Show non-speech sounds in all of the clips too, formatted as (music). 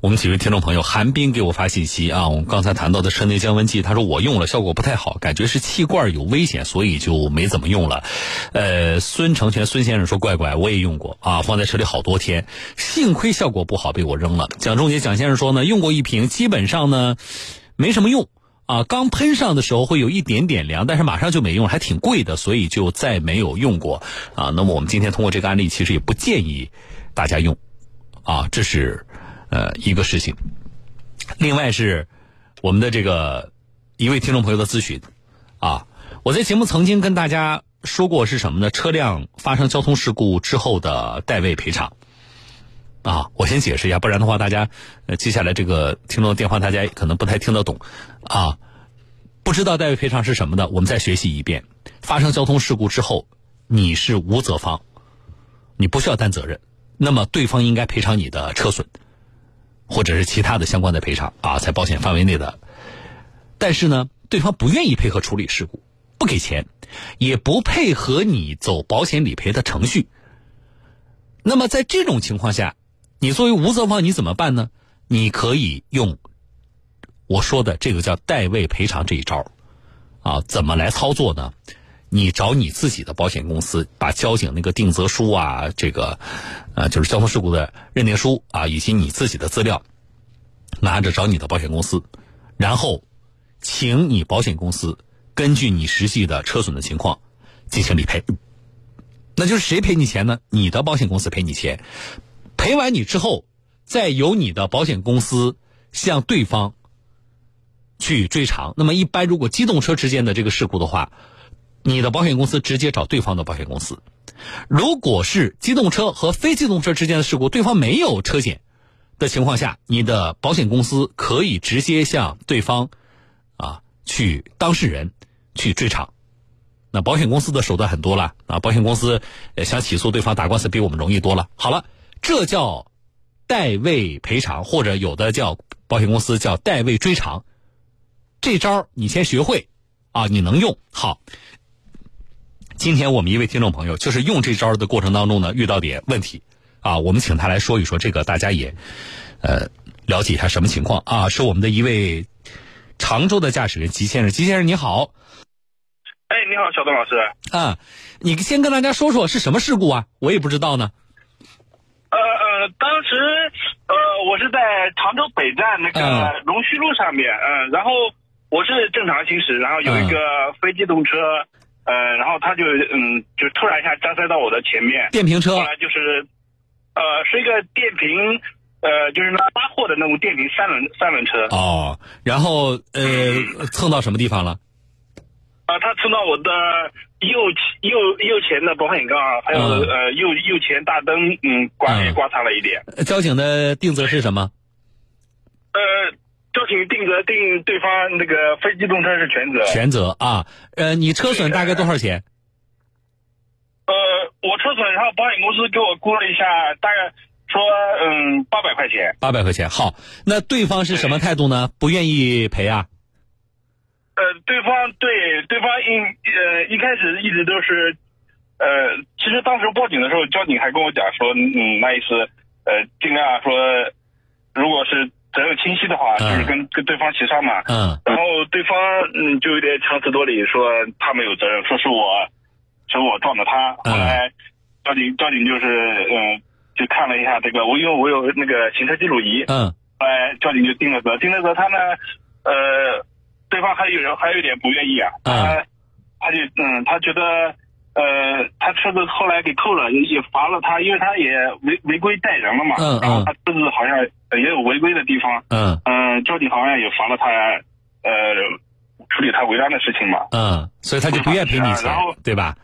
我们几位听众朋友，韩冰给我发信息啊，我们刚才谈到的车内降温计，他说我用了效果不太好，感觉是气罐有危险，所以就没怎么用了。呃，孙成全孙先生说，乖乖，我也用过啊，放在车里好多天，幸亏效果不好被我扔了。蒋仲杰蒋先生说呢，用过一瓶，基本上呢没什么用啊，刚喷上的时候会有一点点凉，但是马上就没用，还挺贵的，所以就再没有用过啊。那么我们今天通过这个案例，其实也不建议大家用啊，这是。呃，一个事情，另外是我们的这个一位听众朋友的咨询啊，我在节目曾经跟大家说过是什么呢？车辆发生交通事故之后的代位赔偿啊，我先解释一下，不然的话，大家呃接下来这个听众电话大家可能不太听得懂啊，不知道代位赔偿是什么的，我们再学习一遍。发生交通事故之后，你是无责方，你不需要担责任，那么对方应该赔偿你的车损。或者是其他的相关的赔偿啊，在保险范围内的，但是呢，对方不愿意配合处理事故，不给钱，也不配合你走保险理赔的程序。那么在这种情况下，你作为无责方，你怎么办呢？你可以用我说的这个叫代位赔偿这一招啊，怎么来操作呢？你找你自己的保险公司，把交警那个定责书啊，这个，呃，就是交通事故的认定书啊，以及你自己的资料，拿着找你的保险公司，然后，请你保险公司根据你实际的车损的情况进行理赔。那就是谁赔你钱呢？你的保险公司赔你钱，赔完你之后，再由你的保险公司向对方去追偿。那么，一般如果机动车之间的这个事故的话，你的保险公司直接找对方的保险公司。如果是机动车和非机动车之间的事故，对方没有车险的情况下，你的保险公司可以直接向对方啊去当事人去追偿。那保险公司的手段很多了啊，保险公司想起诉对方打官司比我们容易多了。好了，这叫代位赔偿，或者有的叫保险公司叫代位追偿。这招你先学会啊，你能用好。今天我们一位听众朋友就是用这招的过程当中呢，遇到点问题，啊，我们请他来说一说，这个大家也，呃，了解一下什么情况啊？是我们的一位常州的驾驶员吉先生，吉先生你好。哎，你好，小东老师。啊，你先跟大家说说是什么事故啊？我也不知道呢。呃呃，当时呃，我是在常州北站那个龙须路上面，嗯，然后我是正常行驶，然后有一个非机动车。呃，然后他就嗯，就突然一下加塞到我的前面，电瓶车，后来就是，呃，是一个电瓶，呃，就是那拉货的那种电瓶三轮三轮车。哦，然后呃，蹭到什么地方了？啊，他蹭到我的右右右前的保险杠，还有呃右右前大灯，嗯，刮也刮擦了一点。交警的定责是什么？呃。交警定责定对方那个非机动车是全责，全责啊，呃，你车损大概多少钱？呃，我车损，然后保险公司给我估了一下，大概说嗯八百块钱。八百块钱，好，那对方是什么态度呢？不愿意赔啊？呃，对方对对方一呃一开始一直都是，呃，其实当时报警的时候，交警还跟我讲说，嗯，那意思呃尽量说，如果是。责任清晰的话，就是跟跟对方协商嘛。嗯。然后对方嗯就有点强词夺理，说他没有责任，说是我，说我撞的他。后来交警交警就是嗯就看了一下这个，我因为我有那个行车记录仪。嗯。后来交警就定了责，定了责他呢，呃，对方还有人还有点不愿意啊。他他就嗯他觉得。呃，他车子后来给扣了，也也罚了他，因为他也违违规带人了嘛。嗯然后他车子好像也有违规的地方。嗯。嗯，交警好像也罚了他，呃，处理他违章的事情嘛。嗯。所以他就不愿赔你钱，对吧？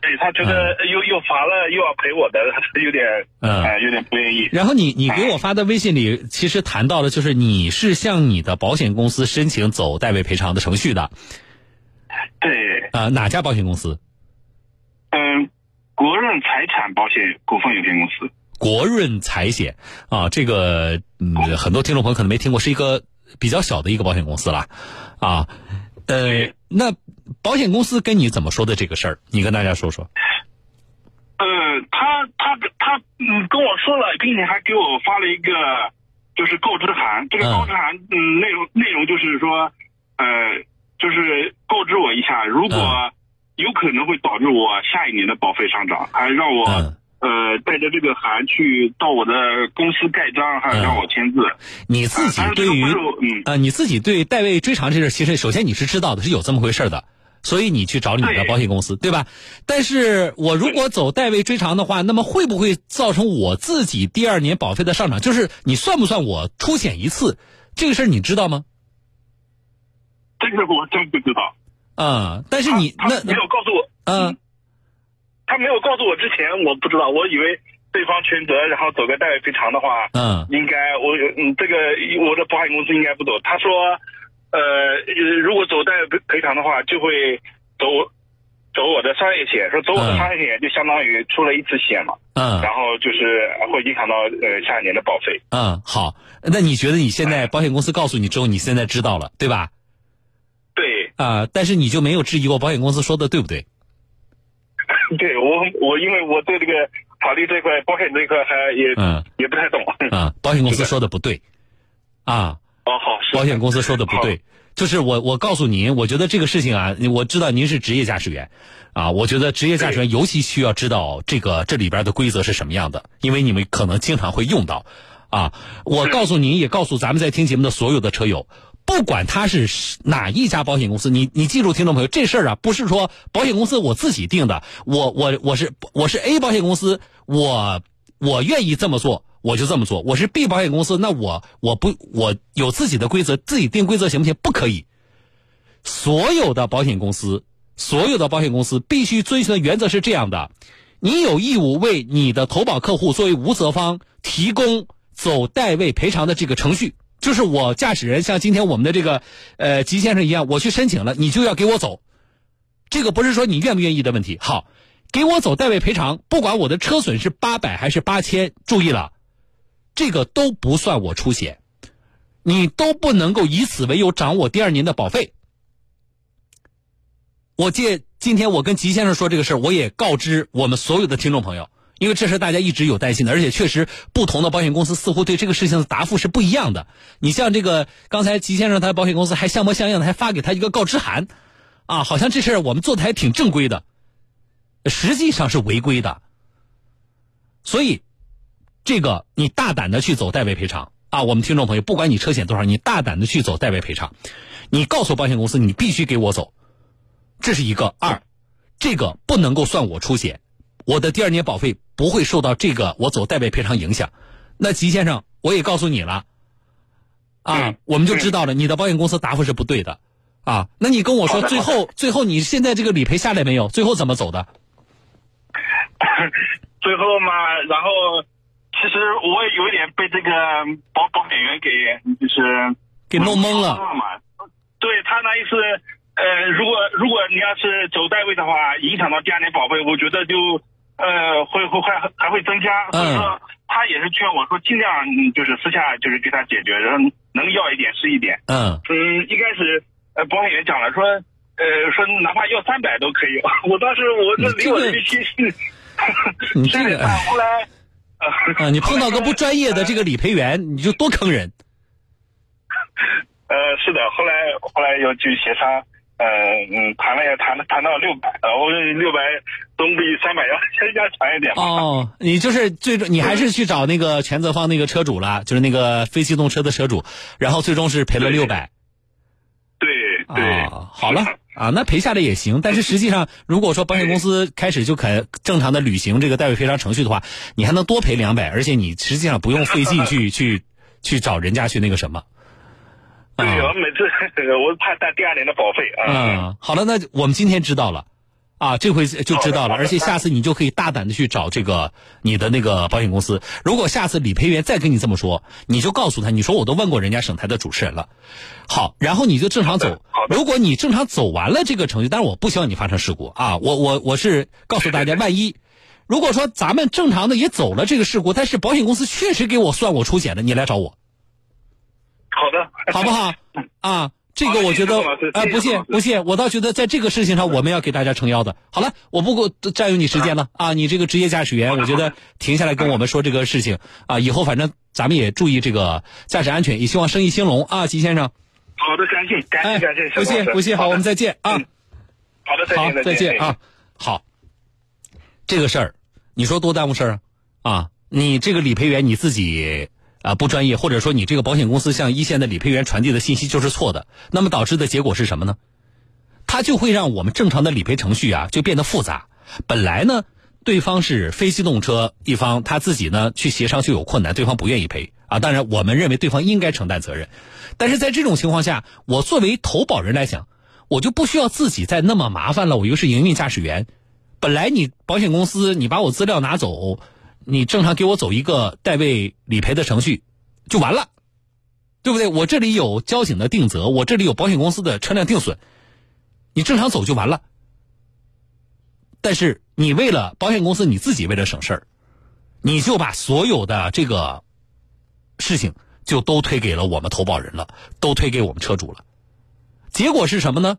对他觉得又又罚了又要赔我的，他有点嗯，有点不愿意。然后你你给我发的微信里，其实谈到了，就是你是向你的保险公司申请走代位赔偿的程序的。对。啊，哪家保险公司？嗯，国润财产保险股份有限公司。国润财险啊，这个嗯，很多听众朋友可能没听过，是一个比较小的一个保险公司了啊。呃，那保险公司跟你怎么说的这个事儿？你跟大家说说。呃，他他他嗯跟我说了，并且还给我发了一个就是告知函，这个告知函，嗯，内容内容就是说，呃，就是告知我一下，如果有可能会导致我下一年的保费上涨，还让我呃带着这个函去到我的公司盖章，还让我签字。你自己对于嗯呃，你自己对代位追偿这事，其实首先你是知道的，是有这么回事的。所以你去找你的保险公司，对吧？但是我如果走代位追偿的话，那么会不会造成我自己第二年保费的上涨？就是你算不算我出险一次？这个事儿你知道吗？这个我真不知道。啊，但是你那没有告诉我。嗯，他没有告诉我之前，我不知道，我以为对方全责，然后走个代位赔偿的话，嗯，应该我嗯这个我的保险公司应该不走。他说。呃，如果走代赔赔偿的话，就会走走我的商业险，说走我的商业险就相当于出了一次险嘛。嗯。然后就是会影响到呃下一年的保费。嗯，好，那你觉得你现在保险公司告诉你之后，你现在知道了，对吧？对。啊，但是你就没有质疑过保险公司说的对不对？(laughs) 对我，我因为我对这个法律这块、保险这块还也嗯也不太懂。啊，保险公司说的不对。啊。哦，好，保险公司说的不对，就是我我告诉您，我觉得这个事情啊，我知道您是职业驾驶员，啊，我觉得职业驾驶员尤其需要知道这个这里边的规则是什么样的，因为你们可能经常会用到，啊，我告诉您，也告诉咱们在听节目的所有的车友，不管他是哪一家保险公司，你你记住，听众朋友，这事儿啊，不是说保险公司我自己定的，我我我是我是 A 保险公司，我我愿意这么做。我就这么做，我是 B 保险公司，那我我不我有自己的规则，自己定规则行不行？不可以。所有的保险公司，所有的保险公司必须遵循的原则是这样的：你有义务为你的投保客户作为无责方提供走代位赔偿的这个程序。就是我驾驶人像今天我们的这个呃吉先生一样，我去申请了，你就要给我走。这个不是说你愿不愿意的问题。好，给我走代位赔偿，不管我的车损是八百还是八千，注意了。这个都不算我出险，你都不能够以此为由涨我第二年的保费。我借今天我跟吉先生说这个事儿，我也告知我们所有的听众朋友，因为这是大家一直有担心的，而且确实不同的保险公司似乎对这个事情的答复是不一样的。你像这个刚才吉先生他的保险公司还像模像样的还发给他一个告知函，啊，好像这事儿我们做的还挺正规的，实际上是违规的，所以。这个你大胆的去走代位赔偿啊！我们听众朋友，不管你车险多少，你大胆的去走代位赔偿，你告诉保险公司你必须给我走，这是一个二，这个不能够算我出险，我的第二年保费不会受到这个我走代位赔偿影响。那吉先生，我也告诉你了，啊，我们就知道了，你的保险公司答复是不对的，啊，那你跟我说最后最后你现在这个理赔下来没有？最后怎么走的？(laughs) 最后嘛，然后。其实我也有一点被这个保保险员给就是给弄懵了嘛。对他那意思，呃，如果如果你要是走代位的话，影响到第二年保费，我觉得就呃会会还还会增加。所以说他也是劝我说尽量就是私下就是给他解决，然后能要一点是一点。嗯嗯，一开始呃保险员讲了说呃说哪怕要三百都可以。(laughs) 我当时我这离我的预期是，(laughs) 你这个后来。啊，你碰到个不专业的这个理赔员，你就多坑人。(laughs) 呃，是的，后来后来又去协商，嗯嗯，谈了也谈了谈到六百，然后六百总比三百要要强一点。哦，你就是最终你还是去找那个全责方那个车主了，就是那个非机动车的车主，然后最终是赔了六百。对对，好了。啊，那赔下来也行，但是实际上，如果说保险公司开始就肯正常的履行这个代位赔偿程序的话，你还能多赔两百，而且你实际上不用费劲去去去找人家去那个什么。对，我每次 (laughs) 我怕带第二年的保费啊。嗯，好了，那我们今天知道了。啊，这回就知道了，而且下次你就可以大胆的去找这个你的那个保险公司。如果下次理赔员再跟你这么说，你就告诉他，你说我都问过人家省台的主持人了。好，然后你就正常走。如果你正常走完了这个程序，但是我不希望你发生事故啊。我我我是告诉大家，万一如果说咱们正常的也走了这个事故，但是保险公司确实给我算我出险的，你来找我。好的，好不好？(laughs) 啊。这个我觉得哎，不谢谢谢不谢，我倒觉得在这个事情上我们要给大家撑腰的。好了，我不过占用你时间了啊，你这个职业驾驶员，我觉得停下来跟我们说这个事情啊，以后反正咱们也注意这个驾驶安全，也希望生意兴隆啊，吉先生。好的，感谢感哎谢感谢，，不谢不谢，好，我们再见啊。嗯好的，再好见，再见啊。好，这个事儿，你说多耽误事儿啊？啊，你这个理赔员你自己啊不专业，或者说你这个保险公司向一线的理赔员传递的信息就是错的，那么导致的结果是什么呢？它就会让我们正常的理赔程序啊就变得复杂。本来呢，对方是非机动车一方，他自己呢去协商就有困难，对方不愿意赔啊。当然，我们认为对方应该承担责任，但是在这种情况下，我作为投保人来讲，我就不需要自己再那么麻烦了。我又是营运驾驶员，本来你保险公司你把我资料拿走，你正常给我走一个代位理赔的程序就完了，对不对？我这里有交警的定责，我这里有保险公司的车辆定损，你正常走就完了。但是你为了保险公司，你自己为了省事儿，你就把所有的这个事情就都推给了我们投保人了，都推给我们车主了。结果是什么呢？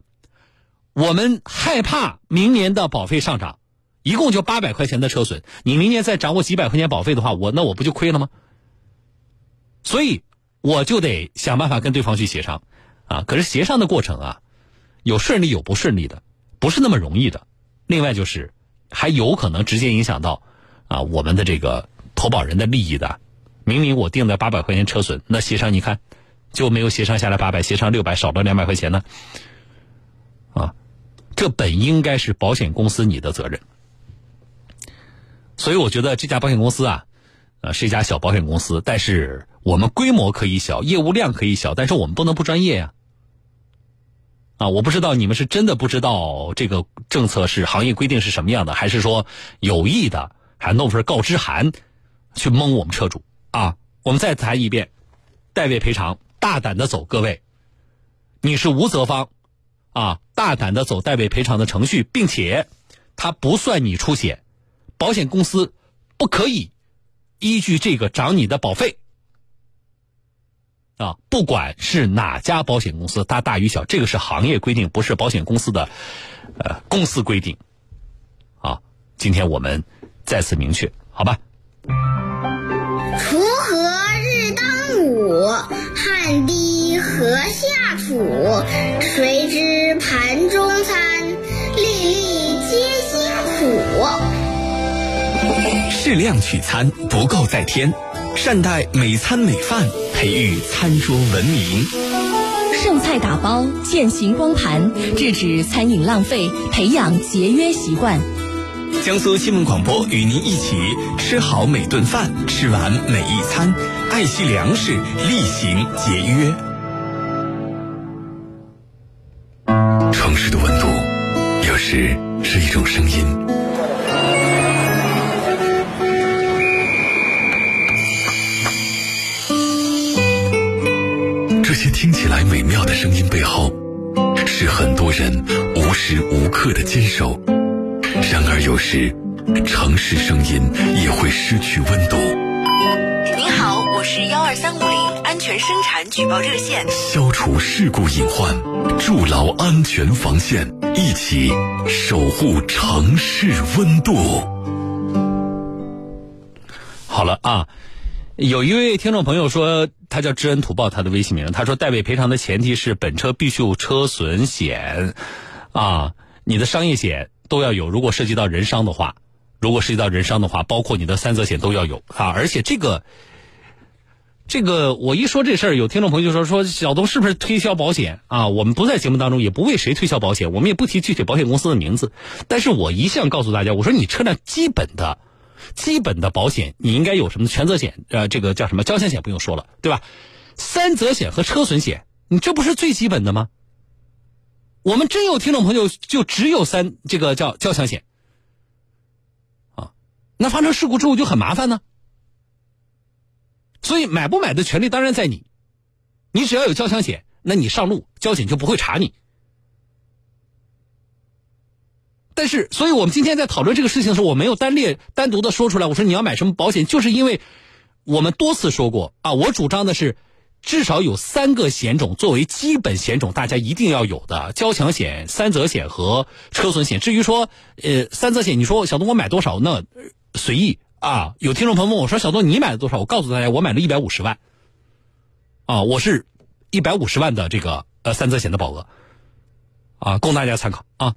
我们害怕明年的保费上涨，一共就八百块钱的车损，你明年再涨我几百块钱保费的话，我那我不就亏了吗？所以我就得想办法跟对方去协商，啊，可是协商的过程啊，有顺利有不顺利的，不是那么容易的。另外就是，还有可能直接影响到啊我们的这个投保人的利益的。明明我定的八百块钱车损，那协商你看就没有协商下来八百，协商六百，少了两百块钱呢。啊，这本应该是保险公司你的责任。所以我觉得这家保险公司啊，呃是一家小保险公司，但是我们规模可以小，业务量可以小，但是我们不能不专业呀、啊。我不知道你们是真的不知道这个政策是行业规定是什么样的，还是说有意的还弄份告知函去蒙我们车主啊？我们再谈一遍，代位赔偿，大胆的走，各位，你是无责方啊，大胆的走代位赔偿的程序，并且它不算你出险，保险公司不可以依据这个涨你的保费。啊，不管是哪家保险公司，它大与小，这个是行业规定，不是保险公司的呃公司规定。啊，今天我们再次明确，好吧？锄禾日当午，汗滴禾下土。谁知盘中餐，粒粒皆辛苦。适量取餐，不够再添。善待每餐每饭，培育餐桌文明。剩菜打包，践行光盘，制止餐饮浪费，培养节约习惯。江苏新闻广播与您一起吃好每顿饭，吃完每一餐，爱惜粮食，厉行节约。起来美妙的声音背后，是很多人无时无刻的坚守。然而，有时城市声音也会失去温度。您好，我是幺二三五零安全生产举报热线。消除事故隐患，筑牢安全防线，一起守护城市温度。好了啊，有一位听众朋友说，他叫知恩图报，他的微信名，他说代位赔偿的前提是本车必须有车损险，啊，你的商业险都要有，如果涉及到人伤的话，如果涉及到人伤的话，包括你的三责险都要有啊，而且这个。这个我一说这事儿，有听众朋友就说说小东是不是推销保险啊？我们不在节目当中也不为谁推销保险，我们也不提具体保险公司的名字。但是我一向告诉大家，我说你车辆基本的、基本的保险，你应该有什么全责险？呃，这个叫什么交强险不用说了，对吧？三责险和车损险，你这不是最基本的吗？我们真有听众朋友就只有三这个叫交强险啊，那发生事故之后就很麻烦呢。所以买不买的权利当然在你，你只要有交强险，那你上路交警就不会查你。但是，所以我们今天在讨论这个事情的时候，我没有单列单独的说出来。我说你要买什么保险，就是因为我们多次说过啊，我主张的是至少有三个险种作为基本险种，大家一定要有的：交强险、三责险和车损险。至于说，呃，三责险，你说小东我买多少？那随意啊。有听众朋友问我说，小东你买了多少？我告诉大家，我买了一百五十万。啊，我是一百五十万的这个呃三责险的保额，啊，供大家参考啊。